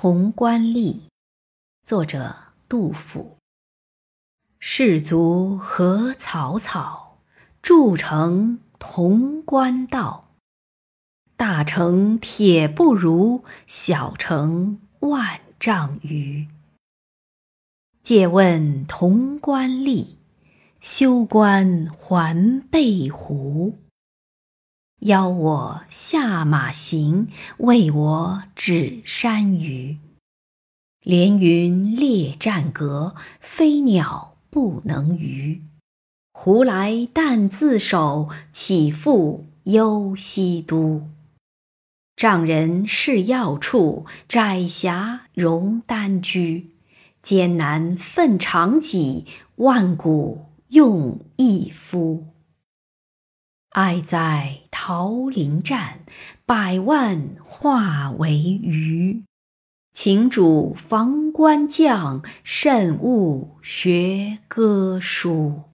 潼关吏，作者杜甫。士卒何草草，筑成潼关道。大城铁不如，小城万丈余。借问潼关吏，休关还背胡。邀我下马行，为我指山隅。连云列战阁，飞鸟不能逾。胡来但自守，岂复忧西都？丈人是要处，窄狭容单居。艰难奋长戟，万古用一夫。哀哉桃林战，百万化为鱼。请主防关将，慎勿学歌书。